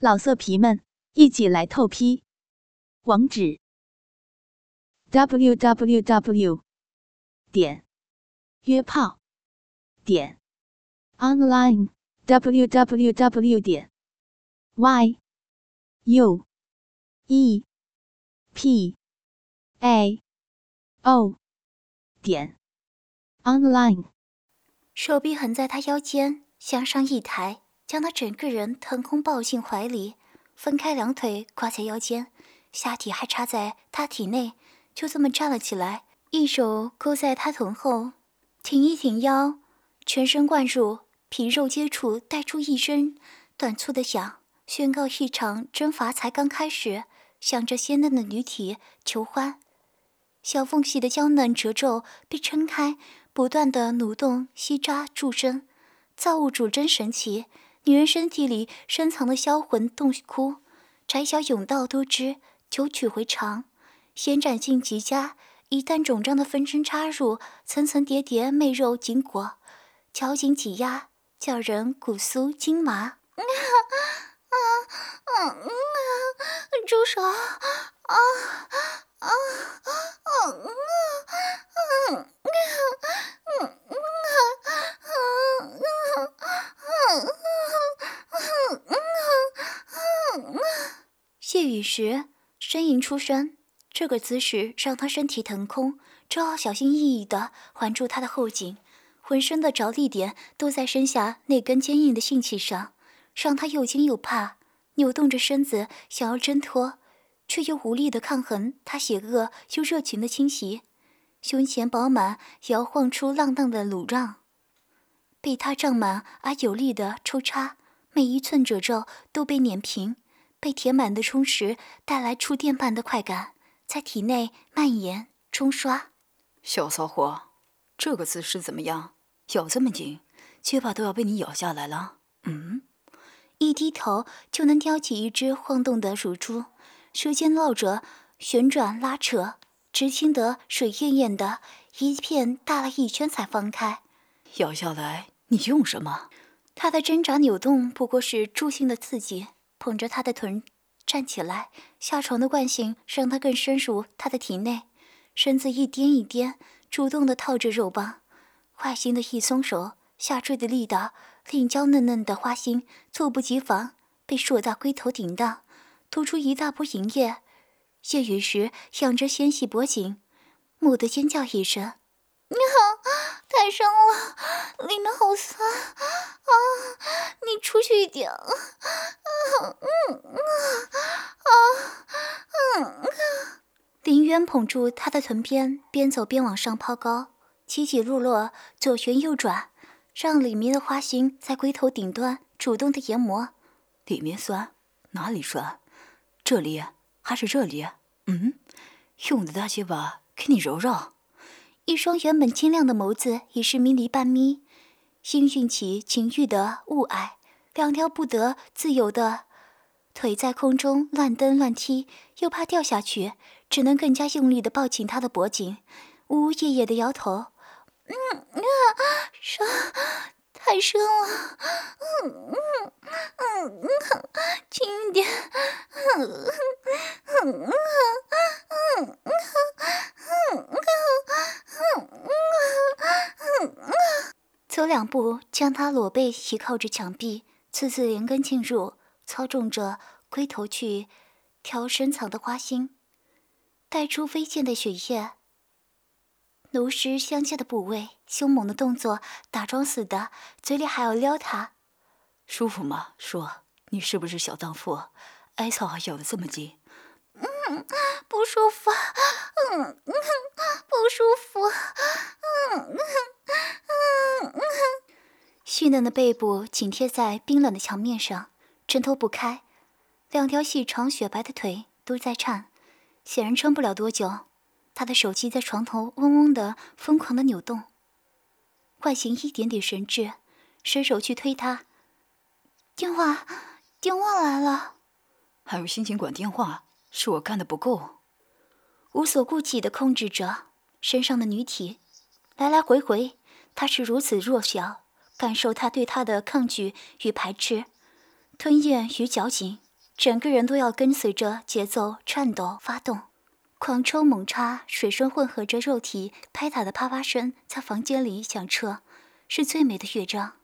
老色皮们，一起来透批！网址：w w w 点约炮点 online w w w 点 y u e p a o 点 online。手臂横在他腰间，向上一抬。将他整个人腾空抱进怀里，分开两腿挂在腰间，下体还插在他体内，就这么站了起来，一手勾在他臀后，挺一挺腰，全神贯入，皮肉接触，带出一声短促的响，宣告一场征伐才刚开始，向着鲜嫩的女体求欢。小缝隙的娇嫩褶皱被撑开，不断的蠕动、吸扎、助生，造物主真神奇。女人身体里深藏的销魂洞窟，窄小甬道多汁，九曲回肠，延展性极佳。一旦肿胀的分身插入，层层叠叠媚肉紧裹，绞紧挤压，叫人骨酥筋麻。啊啊啊啊啊！住手！啊啊啊啊啊啊！谢雨时呻吟出声，这个姿势让他身体腾空，只好小心翼翼地环住他的后颈，浑身的着力点都在身下那根坚硬的性器上，让他又惊又怕，扭动着身子想要挣脱，却又无力地抗衡他邪恶又热情的侵袭，胸前饱满摇晃出浪荡的乳浪，被他胀满而有力的抽插，每一寸褶皱都被碾平。被填满的充实带来触电般的快感，在体内蔓延冲刷。小骚货，这个姿势怎么样？咬这么紧，结巴都要被你咬下来了。嗯，一低头就能叼起一只晃动的乳珠，舌尖绕着旋转拉扯，直听得水艳艳的，一片大了一圈才放开。咬下来，你用什么？他的挣扎扭动不过是助兴的刺激。捧着他的臀站起来，下床的惯性让他更深入他的体内，身子一颠一颠，主动的套着肉棒，坏心的一松手，下坠的力道令娇嫩嫩的花心猝不及防被硕大龟头顶到，吐出一大波银液。夜雨时仰着纤细脖颈，蓦地尖叫一声。你好，太深了，里面好酸啊！你出去一点啊！嗯嗯啊啊！林渊捧住他的臀边，边走边往上抛高，起起落落，左旋右转，让里面的花心在龟头顶端主动的研磨。里面酸？哪里酸？这里还是这里？嗯，用我的大鸡巴给你揉揉。一双原本清亮的眸子已是迷离半眯，心蕴起情欲的雾霭，两条不得自由的腿在空中乱蹬乱踢，又怕掉下去，只能更加用力的抱紧他的脖颈，呜呜咽咽的摇头：“嗯啊，深，太深了，嗯嗯嗯嗯，轻一点，嗯嗯嗯嗯嗯。”走两步，将他裸背倚靠着墙壁，次次连根进入，操纵着龟头去挑深藏的花心，带出飞溅的血液，奴湿相接的部位，凶猛的动作，打桩似的，嘴里还要撩他，舒服吗？说，你是不是小荡妇？艾草还咬得这么紧？嗯，不舒服，嗯嗯，不舒服，嗯嗯。细嫩的背部紧贴在冰冷的墙面上，挣脱不开，两条细长雪白的腿都在颤，显然撑不了多久。他的手机在床头嗡嗡的疯狂的扭动，唤醒一点点神智，伸手去推他。电话，电话来了。还有心情管电话？是我干的不够。无所顾忌的控制着身上的女体，来来回回，他是如此弱小。感受他对他的抗拒与排斥，吞咽与绞紧，整个人都要跟随着节奏颤抖发动，狂抽猛插，水声混合着肉体拍打的啪啪声，在房间里响彻，是最美的乐章。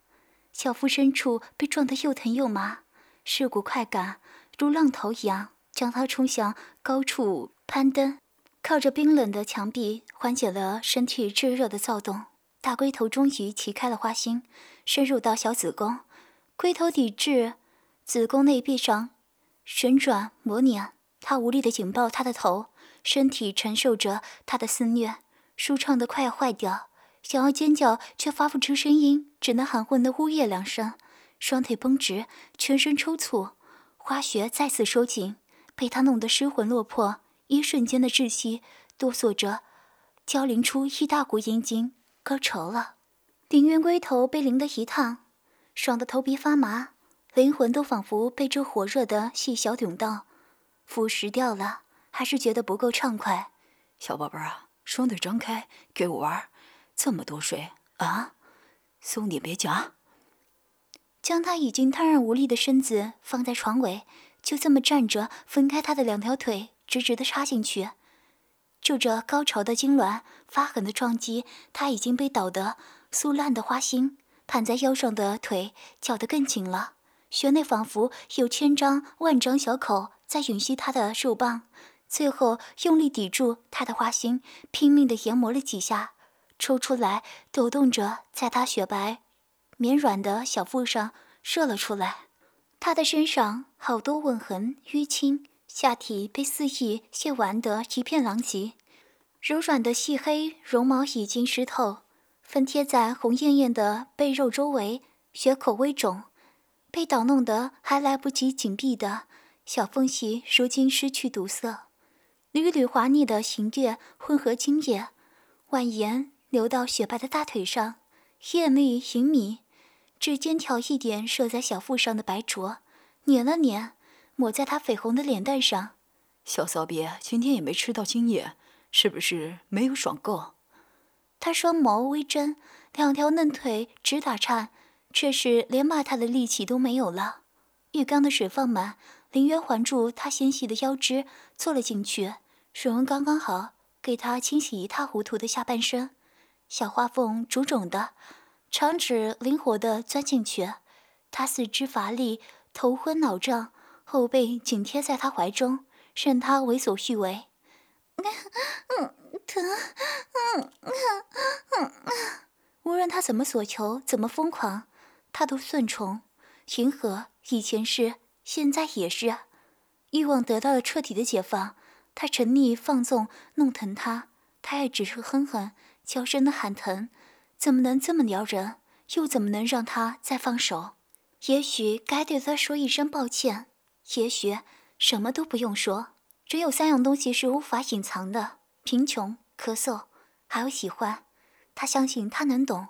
小腹深处被撞得又疼又麻，是股快感如浪头一样将他冲向高处攀登，靠着冰冷的墙壁缓解了身体炙热的躁动。大龟头终于齐开了花心，深入到小子宫，龟头抵至子宫内壁上。旋转磨碾，他无力的紧抱他的头，身体承受着他的肆虐，舒畅的快要坏掉，想要尖叫却发不出声音，只能含混的呜咽两声，双腿绷直，全身抽搐，花穴再次收紧，被他弄得失魂落魄，一瞬间的窒息，哆嗦着，交淋出一大股阴茎，高潮了，林渊龟头被淋得一烫，爽得头皮发麻。灵魂都仿佛被这火热的细小甬道腐蚀掉了，还是觉得不够畅快。小宝贝儿啊，双腿张开，给我玩，这么多水啊！松点，别夹。将他已经瘫软无力的身子放在床尾，就这么站着，分开他的两条腿，直直的插进去。就这高潮的痉挛，发狠的撞击，他已经被捣得酥烂的花心，盘在腰上的腿绞得更紧了。穴内仿佛有千张万张小口在吮吸他的肉棒，最后用力抵住他的花心，拼命地研磨了几下，抽出来，抖动着，在他雪白绵软的小腹上射了出来。他的身上好多吻痕淤青，下体被肆意亵玩得一片狼藉，柔软的细黑绒毛已经湿透，分贴在红艳艳的背肉周围，血口微肿。被捣弄得还来不及紧闭的小缝隙，如今失去堵塞，缕缕滑腻的行液混合精液，蜿蜒流到雪白的大腿上，艳丽盈米，指尖挑一点射在小腹上的白灼，捻了捻，抹在她绯红的脸蛋上。小骚逼今天也没吃到精液，是不是没有爽够？他双眸微睁，两条嫩腿直打颤。却是连骂他的力气都没有了。浴缸的水放满，林渊环住他纤细的腰肢坐了进去，水温刚刚好，给他清洗一塌糊涂的下半身。小花缝肿肿的，长指灵活地钻进去。他四肢乏力，头昏脑胀，后背紧贴在他怀中，任他为所欲为。嗯，疼，嗯嗯嗯嗯。无论他怎么索求，怎么疯狂。他都顺从，平和，以前是，现在也是。欲望得到了彻底的解放，他沉溺放纵，弄疼他，他也只是哼哼，娇声的喊疼，怎么能这么撩人？又怎么能让他再放手？也许该对他说一声抱歉，也许什么都不用说。只有三样东西是无法隐藏的：贫穷、咳嗽，还有喜欢。他相信他能懂。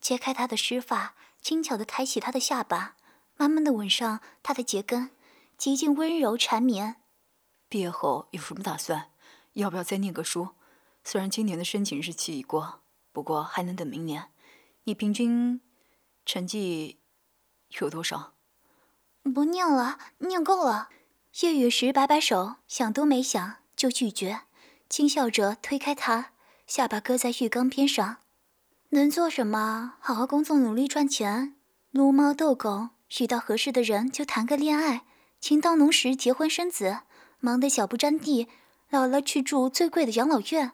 揭开他的湿发。轻巧地抬起他的下巴，慢慢地吻上他的睫根，极尽温柔缠绵。毕业后有什么打算？要不要再念个书？虽然今年的申请日期已过，不过还能等明年。你平均成绩有多少？不念了，念够了。叶雨时摆摆手，想都没想就拒绝，轻笑着推开他，下巴搁在浴缸边上。能做什么？好好工作，努力赚钱，撸猫逗狗，遇到合适的人就谈个恋爱，情到浓时结婚生子，忙得脚不沾地，老了去住最贵的养老院。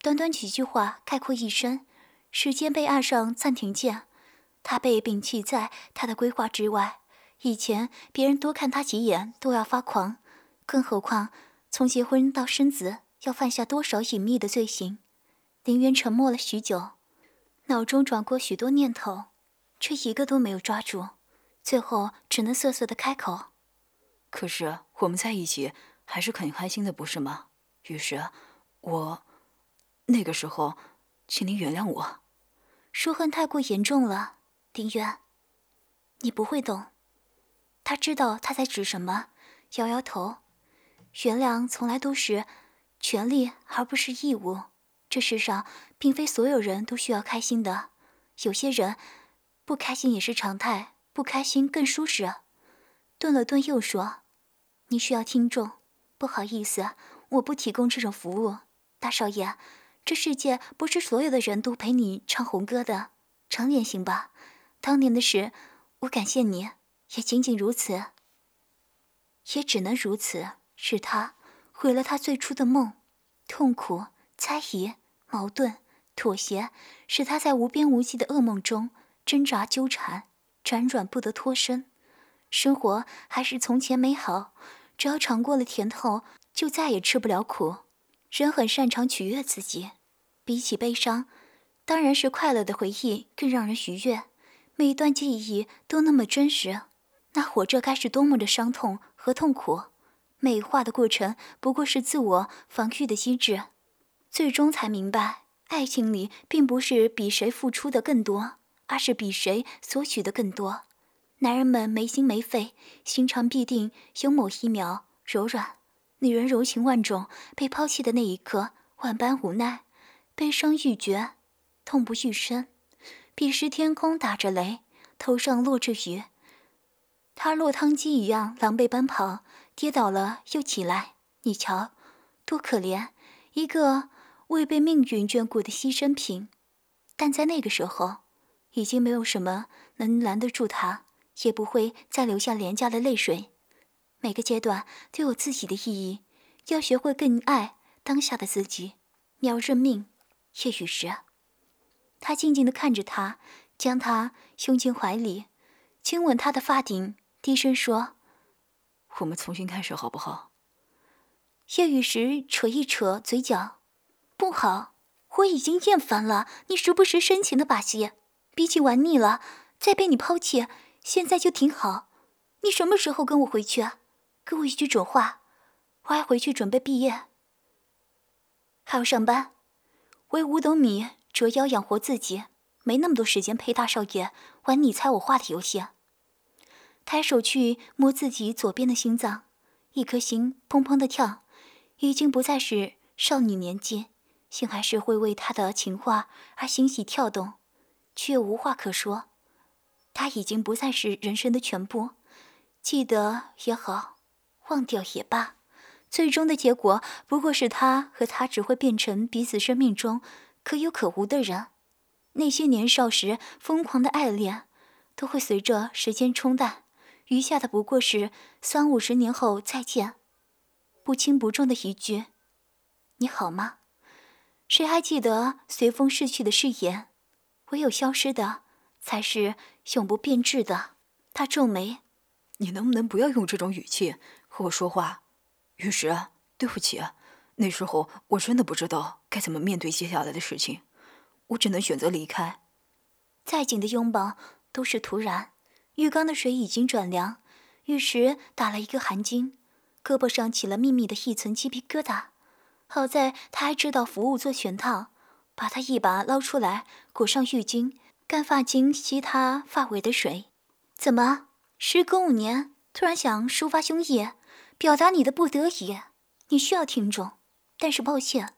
短短几句话概括一生，时间被按上暂停键，他被摒弃在他的规划之外。以前别人多看他几眼都要发狂，更何况从结婚到生子要犯下多少隐秘的罪行？林渊沉默了许久。脑中转过许多念头，却一个都没有抓住，最后只能瑟瑟的开口：“可是我们在一起还是很开心的，不是吗？于是，我那个时候，请您原谅我。说恨太过严重了，林渊，你不会懂。”他知道他在指什么，摇摇头：“原谅从来都是权利，而不是义务。”这世上并非所有人都需要开心的，有些人不开心也是常态，不开心更舒适。顿了顿，又说：“你需要听众。不好意思，我不提供这种服务。大少爷，这世界不是所有的人都陪你唱红歌的，长点行吧？当年的事，我感谢你，也仅仅如此，也只能如此。是他毁了他最初的梦，痛苦、猜疑、矛盾、妥协，使他在无边无际的噩梦中挣扎纠缠，辗转不得脱身。生活还是从前美好，只要尝过了甜头，就再也吃不了苦。人很擅长取悦自己，比起悲伤，当然是快乐的回忆更让人愉悦。每一段记忆都那么真实，那活着该是多么的伤痛和痛苦。美化的过程不过是自我防御的机制，最终才明白，爱情里并不是比谁付出的更多，而是比谁索取的更多。男人们没心没肺，心肠必定有某一秒柔软；女人柔情万种，被抛弃的那一刻，万般无奈，悲伤欲绝，痛不欲生。彼时天空打着雷，头上落着雨，他落汤鸡一样狼狈奔跑，跌倒了又起来。你瞧，多可怜，一个未被命运眷顾的牺牲品。但在那个时候，已经没有什么能拦得住他，也不会再流下廉价的泪水。每个阶段都有自己的意义，要学会更爱当下的自己。你要认命，叶雨时。他静静地看着他，将他拥进怀里，亲吻他的发顶，低声说：“我们重新开始好不好？”叶雨时扯一扯嘴角：“不好，我已经厌烦了你时不时深情的把戏，比起玩腻了，再被你抛弃，现在就挺好。你什么时候跟我回去？给我一句准话，我还回去准备毕业，还要上班，为五斗米。”折腰养活自己，没那么多时间陪大少爷玩你猜我画的游戏。抬手去摸自己左边的心脏，一颗心砰砰的跳，已经不再是少女年纪，心还是会为他的情话而欣喜跳动，却无话可说。他已经不再是人生的全部，记得也好，忘掉也罢，最终的结果不过是他和他只会变成彼此生命中。可有可无的人，那些年少时疯狂的爱恋，都会随着时间冲淡，余下的不过是三五十年后再见，不轻不重的一句“你好吗？”谁还记得随风逝去的誓言？唯有消失的，才是永不变质的。他皱眉：“你能不能不要用这种语气和我说话？”玉石，对不起。那时候我真的不知道该怎么面对接下来的事情，我只能选择离开。再紧的拥抱都是徒然。浴缸的水已经转凉，玉石打了一个寒噤，胳膊上起了密密的一层鸡皮疙瘩。好在他还知道服务做全套，把他一把捞出来，裹上浴巾，干发巾吸他发尾的水。怎么，时隔五年，突然想抒发胸臆，表达你的不得已？你需要听众。但是抱歉，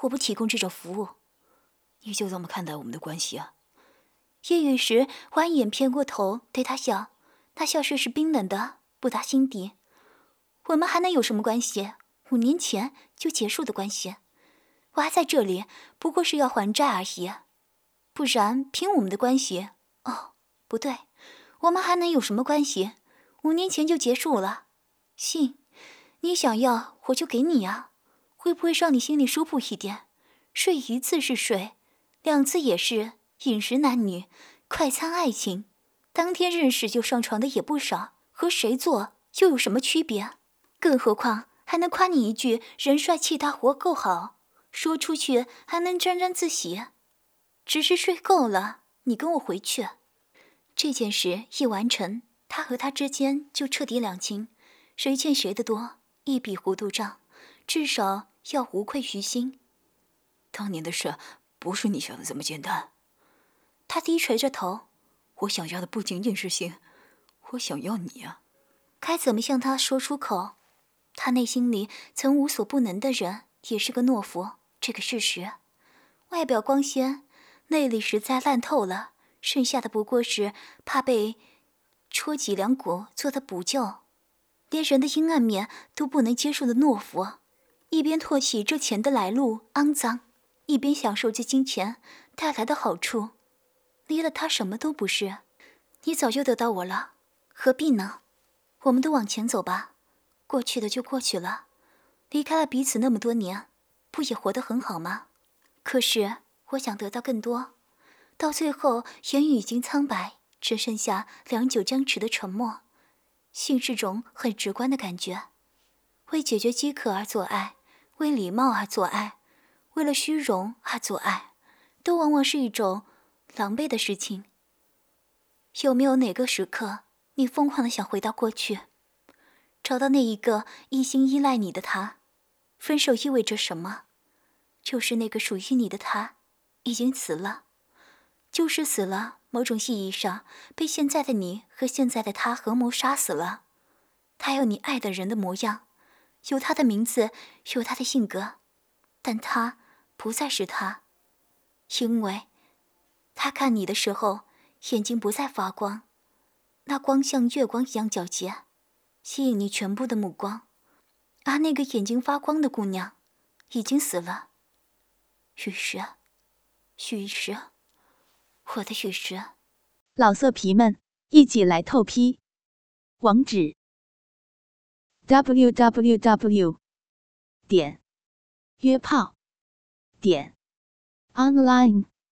我不提供这种服务。你就这么看待我们的关系啊？夜雨时弯眼偏过头对他笑，那笑色是冰冷的，不达心底。我们还能有什么关系？五年前就结束的关系。我还在这里，不过是要还债而已。不然凭我们的关系……哦，不对，我们还能有什么关系？五年前就结束了。信，你想要我就给你呀。会不会让你心里舒服一点？睡一次是睡，两次也是。饮食男女，快餐爱情，当天认识就上床的也不少。和谁做又有什么区别？更何况还能夸你一句人帅气大活够好，说出去还能沾沾自喜。只是睡够了，你跟我回去。这件事一完成，他和他之间就彻底两清，谁欠谁的多，一笔糊涂账。至少要无愧于心。当年的事不是你想的这么简单。他低垂着头，我想要的不仅仅是心，我想要你啊！该怎么向他说出口？他内心里曾无所不能的人，也是个懦夫，这个事实。外表光鲜，内里实在烂透了，剩下的不过是怕被戳脊梁骨做的补救。连人的阴暗面都不能接受的懦夫，一边唾弃这钱的来路肮脏，一边享受这金钱带来的好处，离了他什么都不是。你早就得到我了，何必呢？我们都往前走吧，过去的就过去了。离开了彼此那么多年，不也活得很好吗？可是我想得到更多，到最后言语已经苍白，只剩下良久僵持的沉默。性是种很直观的感觉，为解决饥渴而做爱，为礼貌而做爱，为了虚荣而做爱，都往往是一种狼狈的事情。有没有哪个时刻，你疯狂的想回到过去，找到那一个一心依赖你的他？分手意味着什么？就是那个属于你的他，已经死了，就是死了。某种意义上，被现在的你和现在的他合谋杀死了。他有你爱的人的模样，有他的名字，有他的性格，但他不再是他，因为，他看你的时候，眼睛不再发光，那光像月光一样皎洁，吸引你全部的目光。而那个眼睛发光的姑娘，已经死了。许石，许石。我的许石，老色皮们一起来透批！网址：w w w 点约炮点 online